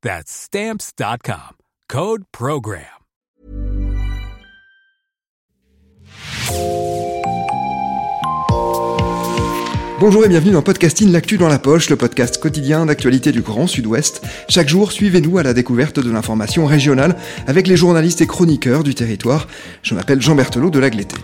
That's Stamps.com. Code Program. Bonjour et bienvenue dans Podcasting L'actu dans la poche, le podcast quotidien d'actualité du Grand Sud-Ouest. Chaque jour, suivez-nous à la découverte de l'information régionale avec les journalistes et chroniqueurs du territoire. Je m'appelle Jean Berthelot de Lagleté.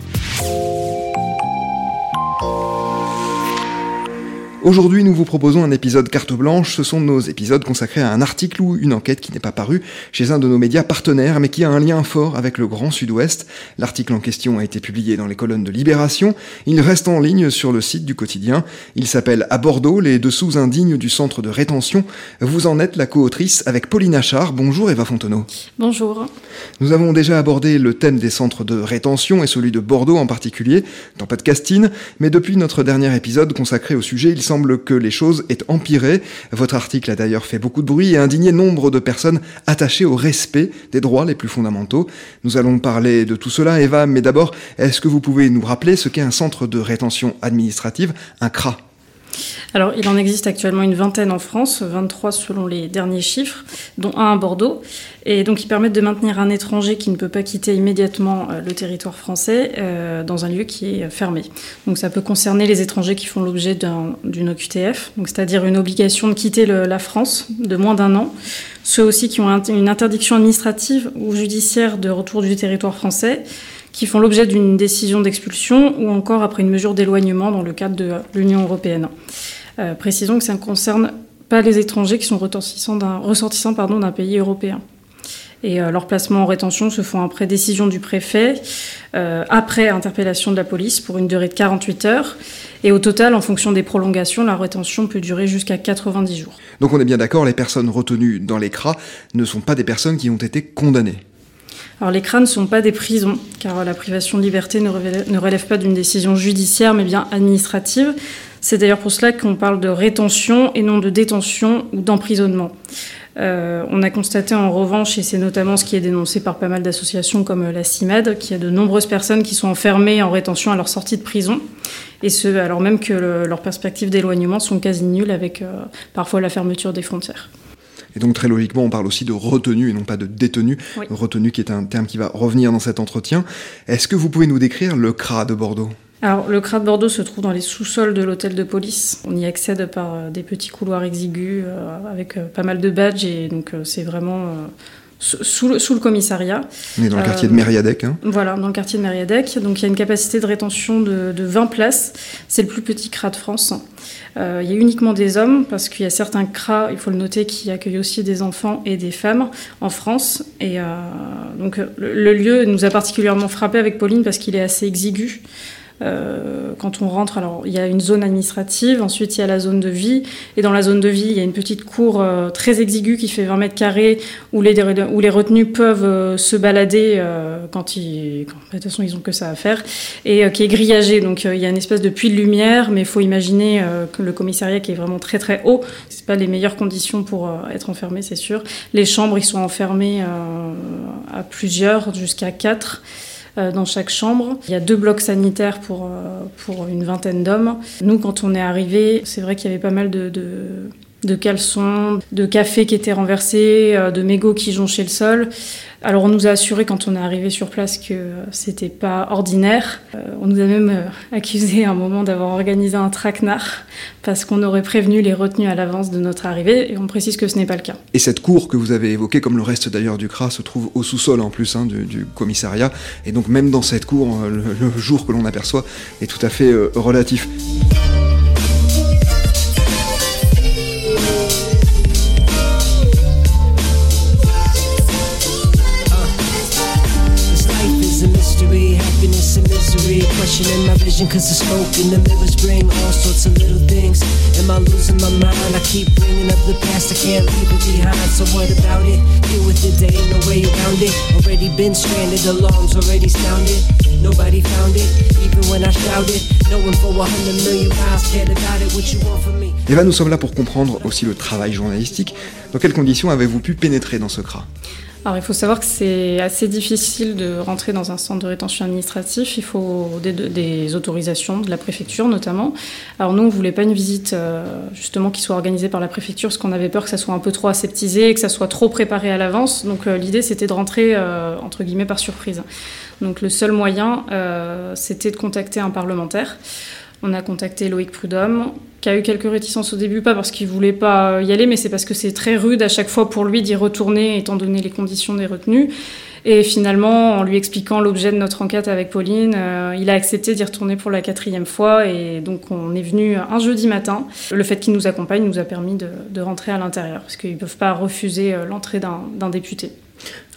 Aujourd'hui, nous vous proposons un épisode carte blanche. Ce sont nos épisodes consacrés à un article ou une enquête qui n'est pas paru chez un de nos médias partenaires, mais qui a un lien fort avec le Grand Sud-Ouest. L'article en question a été publié dans les colonnes de Libération. Il reste en ligne sur le site du quotidien. Il s'appelle À Bordeaux, les dessous indignes du centre de rétention. Vous en êtes la co-autrice avec Pauline Achard. Bonjour Eva Fontenot. Bonjour. Nous avons déjà abordé le thème des centres de rétention et celui de Bordeaux en particulier dans Podcasting, mais depuis notre dernier épisode consacré au sujet, il semble semble que les choses aient empiré. Votre article a d'ailleurs fait beaucoup de bruit et indigné nombre de personnes attachées au respect des droits les plus fondamentaux. Nous allons parler de tout cela, Eva, mais d'abord, est-ce que vous pouvez nous rappeler ce qu'est un centre de rétention administrative, un CRA? Alors, il en existe actuellement une vingtaine en France, 23 selon les derniers chiffres, dont un à Bordeaux. Et donc, ils permettent de maintenir un étranger qui ne peut pas quitter immédiatement euh, le territoire français euh, dans un lieu qui est fermé. Donc, ça peut concerner les étrangers qui font l'objet d'une OQTF, c'est-à-dire une obligation de quitter la France de moins d'un an. Ceux aussi qui ont une interdiction administrative ou judiciaire de retour du territoire français qui font l'objet d'une décision d'expulsion ou encore après une mesure d'éloignement dans le cadre de l'Union européenne. Euh, précisons que ça ne concerne pas les étrangers qui sont ressortissants d'un, pays européen. Et euh, leur placement en rétention se font après décision du préfet, euh, après interpellation de la police pour une durée de 48 heures. Et au total, en fonction des prolongations, la rétention peut durer jusqu'à 90 jours. Donc on est bien d'accord, les personnes retenues dans les CRA ne sont pas des personnes qui ont été condamnées. Alors les CRA ne sont pas des prisons, car la privation de liberté ne relève, pas d'une décision judiciaire, mais bien administrative. C'est d'ailleurs pour cela qu'on parle de rétention et non de détention ou d'emprisonnement. Euh, on a constaté en revanche, et c'est notamment ce qui est dénoncé par pas mal d'associations comme la CIMAD, qu'il y a de nombreuses personnes qui sont enfermées en rétention à leur sortie de prison, et ce alors même que leurs perspectives d'éloignement sont quasi nulles avec euh, parfois la fermeture des frontières. Et donc très logiquement, on parle aussi de retenue et non pas de détenue. Retenue qui est un terme qui va revenir dans cet entretien. Est-ce que vous pouvez nous décrire le CRA de Bordeaux? Alors, le CRA de Bordeaux se trouve dans les sous-sols de l'hôtel de police. On y accède par euh, des petits couloirs exigus euh, avec euh, pas mal de badges et donc c'est vraiment sous le, sous le, commissariat. On est dans le quartier de Mériadec. Hein. Voilà, dans le quartier de Mériadec. Donc il y a une capacité de rétention de, de 20 places. C'est le plus petit CRA de France. Euh, il y a uniquement des hommes, parce qu'il y a certains CRA, il faut le noter, qui accueillent aussi des enfants et des femmes en France. Et euh, donc le, lieu nous a particulièrement frappé avec Pauline parce qu'il est assez exigu. Euh, quand on rentre, alors il y a une zone administrative, ensuite il y a la zone de vie, et dans la zone de vie, il y a une petite cour euh, très exiguë qui fait 20 mètres carrés où les, retenus peuvent euh, se balader quand ils. Quand, de toute façon, ils ont que ça à faire, et qui est grillagée. Donc il y a une espèce de puits de lumière, mais il faut imaginer que le commissariat qui est vraiment très très haut, c'est pas les meilleures conditions pour être enfermé, c'est sûr. Les chambres, ils sont enfermés à plusieurs, jusqu'à quatre. Euh, dans chaque chambre. Il y a deux blocs sanitaires pour, euh, pour une vingtaine d'hommes. Nous, quand on est arrivé, c'est vrai qu'il y avait pas mal de, de caleçons, de café qui étaient renversés, euh, de mégots qui jonchaient le sol. Alors on nous a assuré quand on est arrivé sur place que c'était pas ordinaire. Euh, on nous a même euh, accusé à un moment d'avoir organisé un traquenard parce qu'on aurait prévenu les retenus à l'avance de notre arrivée et on précise que ce n'est pas le cas. Et cette cour que vous avez évoquée, comme le reste d'ailleurs du CRA, se trouve au sous-sol en plus hein, du, commissariat. Et donc même dans cette cour, le jour que l'on aperçoit est tout à fait relatif. Questioning my vision cause smoke the bring all sorts of little things. Am I losing my mind? I keep bringing up the past, I can't leave it behind. Already been stranded, already. Nobody found it, even when I shouted. For a hundred million nous sommes là pour comprendre aussi le travail journalistique. Dans quelles conditions avez-vous pu pénétrer dans ce CRA? Alors, il faut savoir que c'est assez difficile de rentrer dans un centre de rétention administratif. Il faut des, autorisations de la préfecture, notamment. Alors, nous, on voulait pas une visite, euh, justement, qui soit organisée par la préfecture, parce qu'on avait peur que ça soit un peu trop aseptisé et que ça soit trop préparé à l'avance. Donc, euh, l'idée, c'était de rentrer, euh, entre guillemets, par surprise. Donc, le seul moyen, c'était de contacter un parlementaire. On a contacté Loïc Prudhomme, qui a eu quelques réticences au début, pas parce qu'il voulait pas y aller, mais c'est parce que c'est très rude à chaque fois pour lui d'y retourner, étant donné les conditions des retenues. Et finalement, en lui expliquant l'objet de notre enquête avec Pauline, euh, il a accepté d'y retourner pour la quatrième fois. Et donc, on est venu un jeudi matin. Le fait qu'il nous accompagne nous a permis de, de rentrer à l'intérieur, parce qu'ils ne peuvent pas refuser euh, l'entrée d'un député.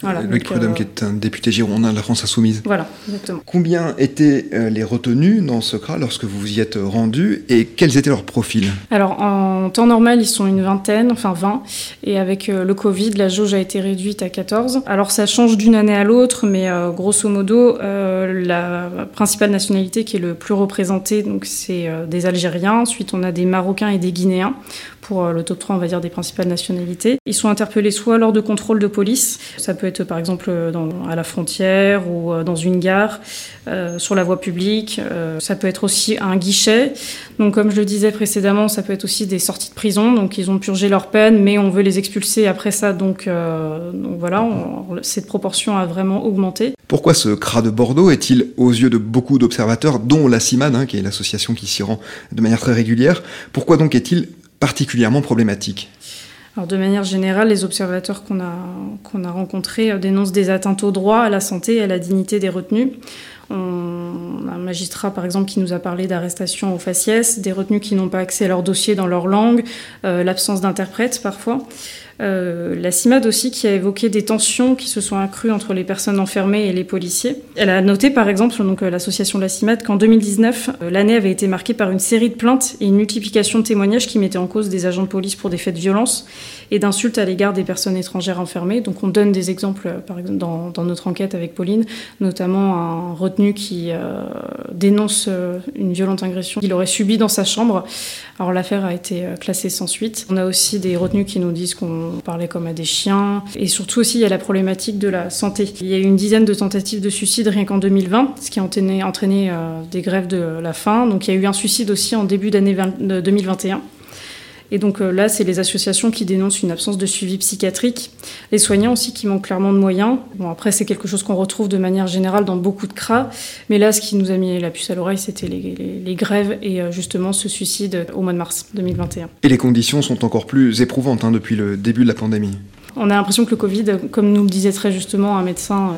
Voilà, Luc Prudhomme, euh, qui est un député girondin de la France Insoumise. Voilà, exactement. Combien étaient euh, les retenus dans ce CRA lorsque vous vous y êtes rendu et quels étaient leurs profils? Alors, en temps normal, ils sont une vingtaine, enfin 20. Et avec euh, le Covid, la jauge a été réduite à 14. Alors, ça change d'une année à l'autre, mais grosso modo, la principale nationalité qui est le plus représentée, donc c'est des Algériens. Ensuite, on a des Marocains et des Guinéens pour le top 3, on va dire, des principales nationalités. Ils sont interpellés soit lors de contrôles de police, ça peut être par exemple à la frontière ou euh, dans une gare, euh, sur la voie publique. Euh, ça peut être aussi un guichet. Donc comme je le disais précédemment, ça peut être aussi des sorties de prison. Donc ils ont purgé leur peine, mais on veut les expulser après ça. Donc, voilà, cette proportion a vraiment augmenté. Pourquoi ce CRA de Bordeaux est-il, aux yeux de beaucoup d'observateurs, dont la CIMAD, hein, qui est l'association qui s'y rend de manière très régulière, pourquoi donc est-il particulièrement problématique? Alors de manière générale, les observateurs qu'on a, qu'on a rencontrés euh, dénoncent des atteintes au droit, à la santé et à la dignité des retenus. On a un magistrat, par exemple, qui nous a parlé d'arrestation au faciès, des retenus qui n'ont pas accès à leur dossier dans leur langue, euh, l'absence d'interprète parfois. Euh, la CIMAD aussi qui a évoqué des tensions qui se sont accrues entre les personnes enfermées et les policiers. Elle a noté par exemple, donc euh, l'association la CIMAD, qu'en 2019, euh, l'année avait été marquée par une série de plaintes et une multiplication de témoignages qui mettaient en cause des agents de police pour des faits de violence et d'insultes à l'égard des personnes étrangères enfermées. Donc on donne des exemples, par exemple, dans, notre enquête avec Pauline, notamment un retenu qui dénonce une violente agression qu'il aurait subie dans sa chambre. Alors l'affaire a été classée sans suite. On a aussi des retenus qui nous disent qu'on on parlait comme à des chiens. Et surtout aussi, il y a la problématique de la santé. Il y a eu une dizaine de tentatives de suicide rien qu'en 2020, ce qui a entraîné, entraîné euh, des grèves de la faim. Donc il y a eu un suicide aussi en début d'année 2021. Et donc euh, là, c'est les associations qui dénoncent une absence de suivi psychiatrique, les soignants aussi qui manquent clairement de moyens. Bon, après, c'est quelque chose qu'on retrouve de manière générale dans beaucoup de CRA, mais là, ce qui nous a mis la puce à l'oreille, c'était les, grèves et euh, justement ce suicide au mois de mars 2021. Et les conditions sont encore plus éprouvantes hein, depuis le début de la pandémie. On a l'impression que le Covid, comme nous le disait très justement un médecin, euh,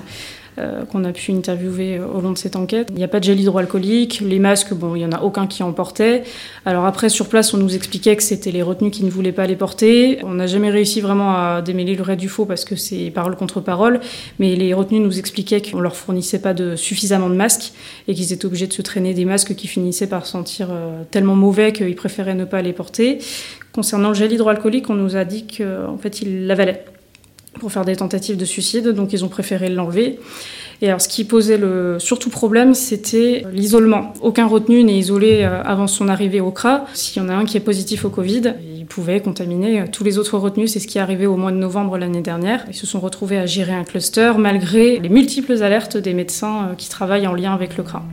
qu'on a pu interviewer au long de cette enquête. Il n'y a pas de gel hydroalcoolique, les masques, bon, il n'y en a aucun qui en portait. Alors après, sur place, on nous expliquait que c'était les retenus qui ne voulaient pas les porter. On n'a jamais réussi vraiment à démêler le vrai du faux parce que c'est parole contre parole, mais les retenus nous expliquaient qu'on leur fournissait pas suffisamment de masques et qu'ils étaient obligés de se traîner des masques qui finissaient par sentir euh, tellement mauvais qu'ils préféraient ne pas les porter. Concernant le gel hydroalcoolique, on nous a dit qu'en fait, ils l'avalaient pour faire des tentatives de suicide, donc ils ont préféré l'enlever. Et alors, ce qui posait le surtout problème, c'était l'isolement. Aucun retenu n'est isolé euh, avant son arrivée au CRA. S'il y en a un qui est positif au Covid, il pouvait contaminer euh, tous les autres retenus. C'est ce qui est arrivé au mois de novembre l'année dernière. Ils se sont retrouvés à gérer un cluster malgré les multiples alertes des médecins euh, qui travaillent en lien avec le CRA.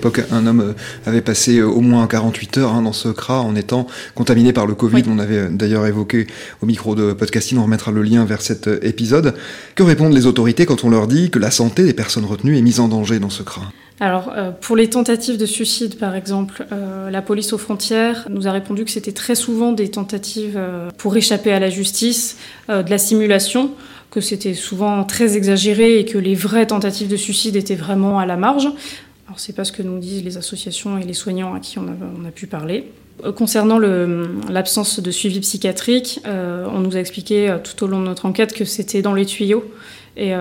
L'époque, un homme euh, avait passé euh, au moins 48 heures hein, dans ce CRA en étant contaminé par le Covid. On avait d'ailleurs évoqué au micro de podcasting, on remettra le lien vers cet épisode. Que répondent les autorités quand on leur dit que la santé des personnes retenues est mise en danger dans ce CRA? Alors, pour les tentatives de suicide, par exemple, la police aux frontières nous a répondu que c'était très souvent des tentatives pour échapper à la justice, de la simulation que c'était souvent très exagéré et que les vraies tentatives de suicide étaient vraiment à la marge. Alors c'est pas ce que nous disent les associations et les soignants à qui on a, pu parler. Euh, concernant l'absence de suivi psychiatrique, euh, on nous a expliqué euh, tout au long de notre enquête que c'était dans les tuyaux et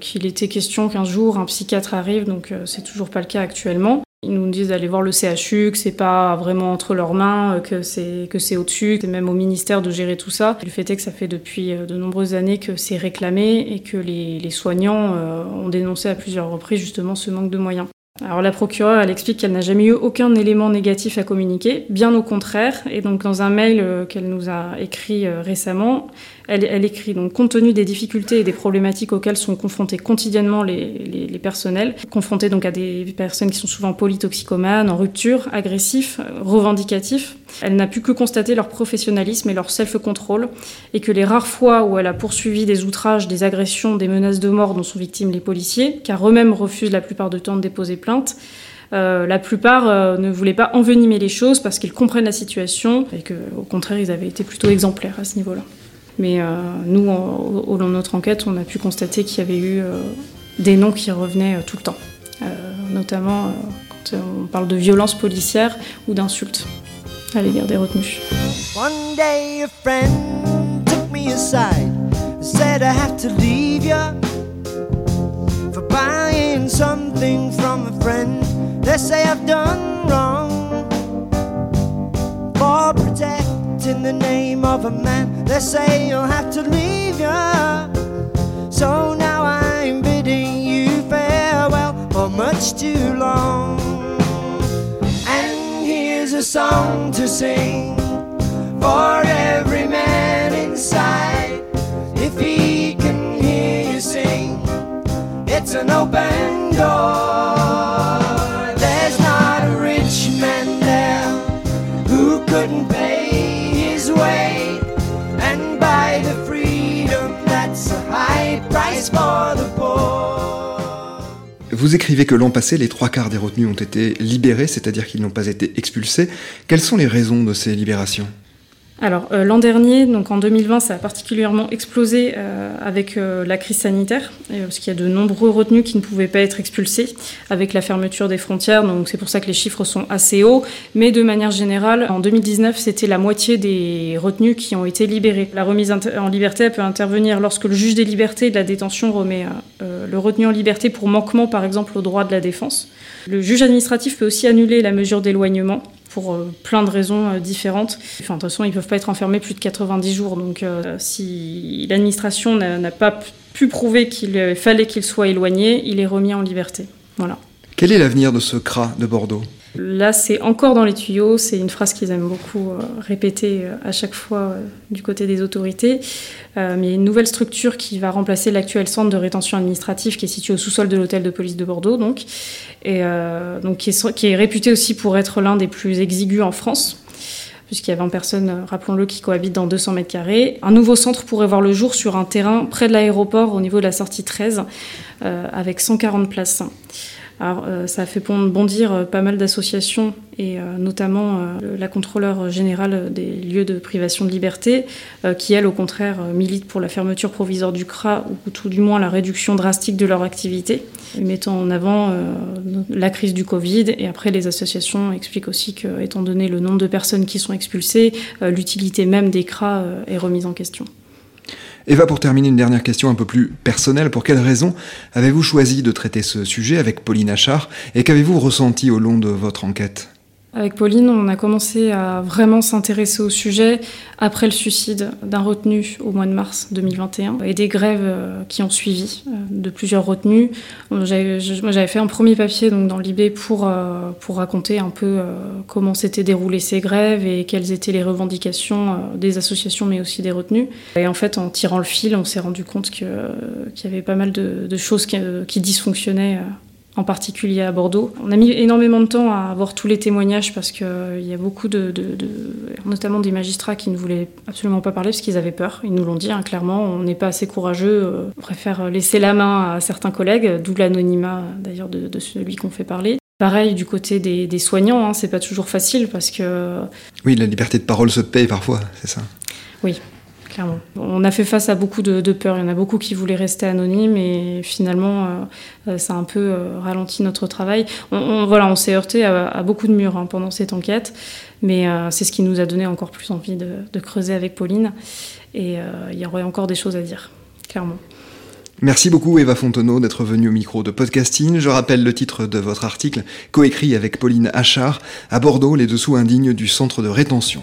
qu'il était question qu'un jour un psychiatre arrive, donc c'est toujours pas le cas actuellement. Ils nous disent d'aller voir le CHU, que c'est pas vraiment entre leurs mains, que c'est que c'est au-dessus, c'est même au ministère de gérer tout ça. Le fait est que ça fait depuis euh, de nombreuses années que c'est réclamé et que les, soignants euh, ont dénoncé à plusieurs reprises justement ce manque de moyens. Alors la procureure, elle explique qu'elle n'a jamais eu aucun élément négatif à communiquer, bien au contraire. Et donc dans un mail euh, qu'elle nous a écrit euh, récemment, elle, écrit donc compte tenu des difficultés et des problématiques auxquelles sont confrontés quotidiennement les, personnels, confrontés donc à des personnes qui sont souvent polytoxicomanes, en rupture, agressifs, revendicatifs, elle n'a pu que constater leur professionnalisme et leur self-control, et que les rares fois où elle a poursuivi des outrages, des agressions, des menaces de mort dont sont victimes les policiers, car eux-mêmes refusent la plupart du temps de déposer plainte, euh, la plupart euh, ne voulaient pas envenimer les choses parce qu'ils comprennent la situation et qu'au contraire ils avaient été plutôt exemplaires à ce niveau-là. Mais euh, nous, au, long de notre enquête, on a pu constater qu'il y avait eu des noms qui revenaient tout le temps, notamment quand on parle de violence policière ou d'insultes à l'égard des retenus. One day a friend took me aside, said I have to leave you for buying something from a friend. They say I've done wrong for protecting the name of a man. They say you'll have to leave you. So now I'm bidding you farewell for much too long And here's a song to sing for every man inside. If he can hear you sing, it's an open door. Vous écrivez que l'an passé, les trois quarts des retenus ont été libérés, c'est-à-dire qu'ils n'ont pas été expulsés. Quelles sont les raisons de ces libérations? Alors euh, l'an dernier, donc en 2020, ça a particulièrement explosé euh, avec euh, la crise sanitaire, parce qu'il y a de nombreux retenus qui ne pouvaient pas être expulsés avec la fermeture des frontières. Donc c'est pour ça que les chiffres sont assez hauts. Mais de manière générale, en 2019, c'était la moitié des retenus qui ont été libérés. La remise en liberté peut intervenir lorsque le juge des libertés de la détention remet le retenu en liberté pour manquement, par exemple, au droit de la défense. Le juge administratif peut aussi annuler la mesure d'éloignement pour euh, plein de raisons euh, différentes. Enfin, de toute façon, ils ne peuvent pas être enfermés plus de 90 jours. Donc, euh, si l'administration n'a pas pu prouver qu'il fallait qu'il soit éloigné, il est remis en liberté. Voilà. Quel est l'avenir de ce CRA de Bordeaux? Là, c'est encore dans les tuyaux. C'est une phrase qu'ils aiment beaucoup répéter à chaque fois du côté des autorités. Mais y a une nouvelle structure qui va remplacer l'actuel centre de rétention administrative qui est situé au sous-sol de l'hôtel de police de Bordeaux, donc, et donc qui est, qui est réputé aussi pour être l'un des plus exigus en France puisqu'il y a 20 personnes, rappelons-le, qui cohabitent dans 200 mètres carrés. Un nouveau centre pourrait voir le jour sur un terrain près de l'aéroport, au niveau de la sortie 13, avec 140 places. Alors, euh, ça a fait bondir euh, pas mal d'associations et euh, notamment la contrôleur générale des lieux de privation de liberté, qui elle, au contraire, milite pour la fermeture provisoire du CRA ou tout du moins la réduction drastique de leur activité, mettant en avant la crise du Covid. Et après, les associations expliquent aussi que, étant donné le nombre de personnes qui sont expulsées, l'utilité même des CRA est remise en question. Eva, pour terminer, une dernière question un peu plus personnelle. Pour quelles raisons avez-vous choisi de traiter ce sujet avec Pauline Achard et qu'avez-vous ressenti au long de votre enquête? Avec Pauline, on a commencé à vraiment s'intéresser au sujet après le suicide d'un retenu au mois de mars 2021 et des grèves euh, qui ont suivi euh, de plusieurs retenus. J'avais fait un premier papier donc, dans l'IB pour, euh, pour raconter un peu comment s'étaient déroulées ces grèves et quelles étaient les revendications des associations mais aussi des retenus. Et en fait, en tirant le fil, on s'est rendu compte qu'il y avait pas mal de, choses qui dysfonctionnaient en particulier à Bordeaux. On a mis énormément de temps à avoir tous les témoignages parce qu'il y a beaucoup de, notamment des magistrats qui ne voulaient absolument pas parler parce qu'ils avaient peur. Ils nous l'ont dit hein, clairement, on n'est pas assez courageux, on préfère laisser la main à certains collègues, d'où l'anonymat d'ailleurs de, celui qu'on fait parler. Pareil du côté des, soignants, hein, c'est pas toujours facile parce que. Oui, la liberté de parole se paye parfois, c'est ça. Oui, On a fait face à beaucoup de, peurs. Il y en a beaucoup qui voulaient rester anonymes et finalement, euh, euh, ça a un peu euh, ralenti notre travail. On, voilà, on s'est heurté à, beaucoup de murs hein, pendant cette enquête, mais c'est ce qui nous a donné encore plus envie de, de creuser avec Pauline. Et il y aurait encore des choses à dire, clairement. Merci beaucoup Eva Fontenot d'être venue au micro de Podcasting. Je rappelle le titre de votre article, coécrit avec Pauline Achard, à Bordeaux, les dessous indignes du centre de rétention.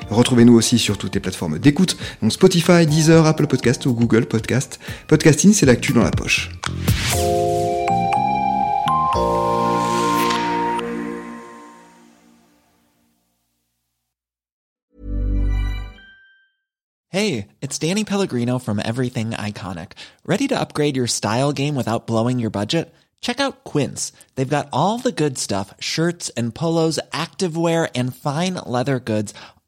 Retrouvez-nous aussi sur toutes les plateformes d'écoute, donc Spotify, Deezer, Apple Podcast ou Google Podcast. Podcasting, c'est la dans la poche. Hey, it's Danny Pellegrino from Everything Iconic. Ready to upgrade your style game without blowing your budget? Check out Quince. They've got all the good stuff shirts and polos, activewear, and fine leather goods,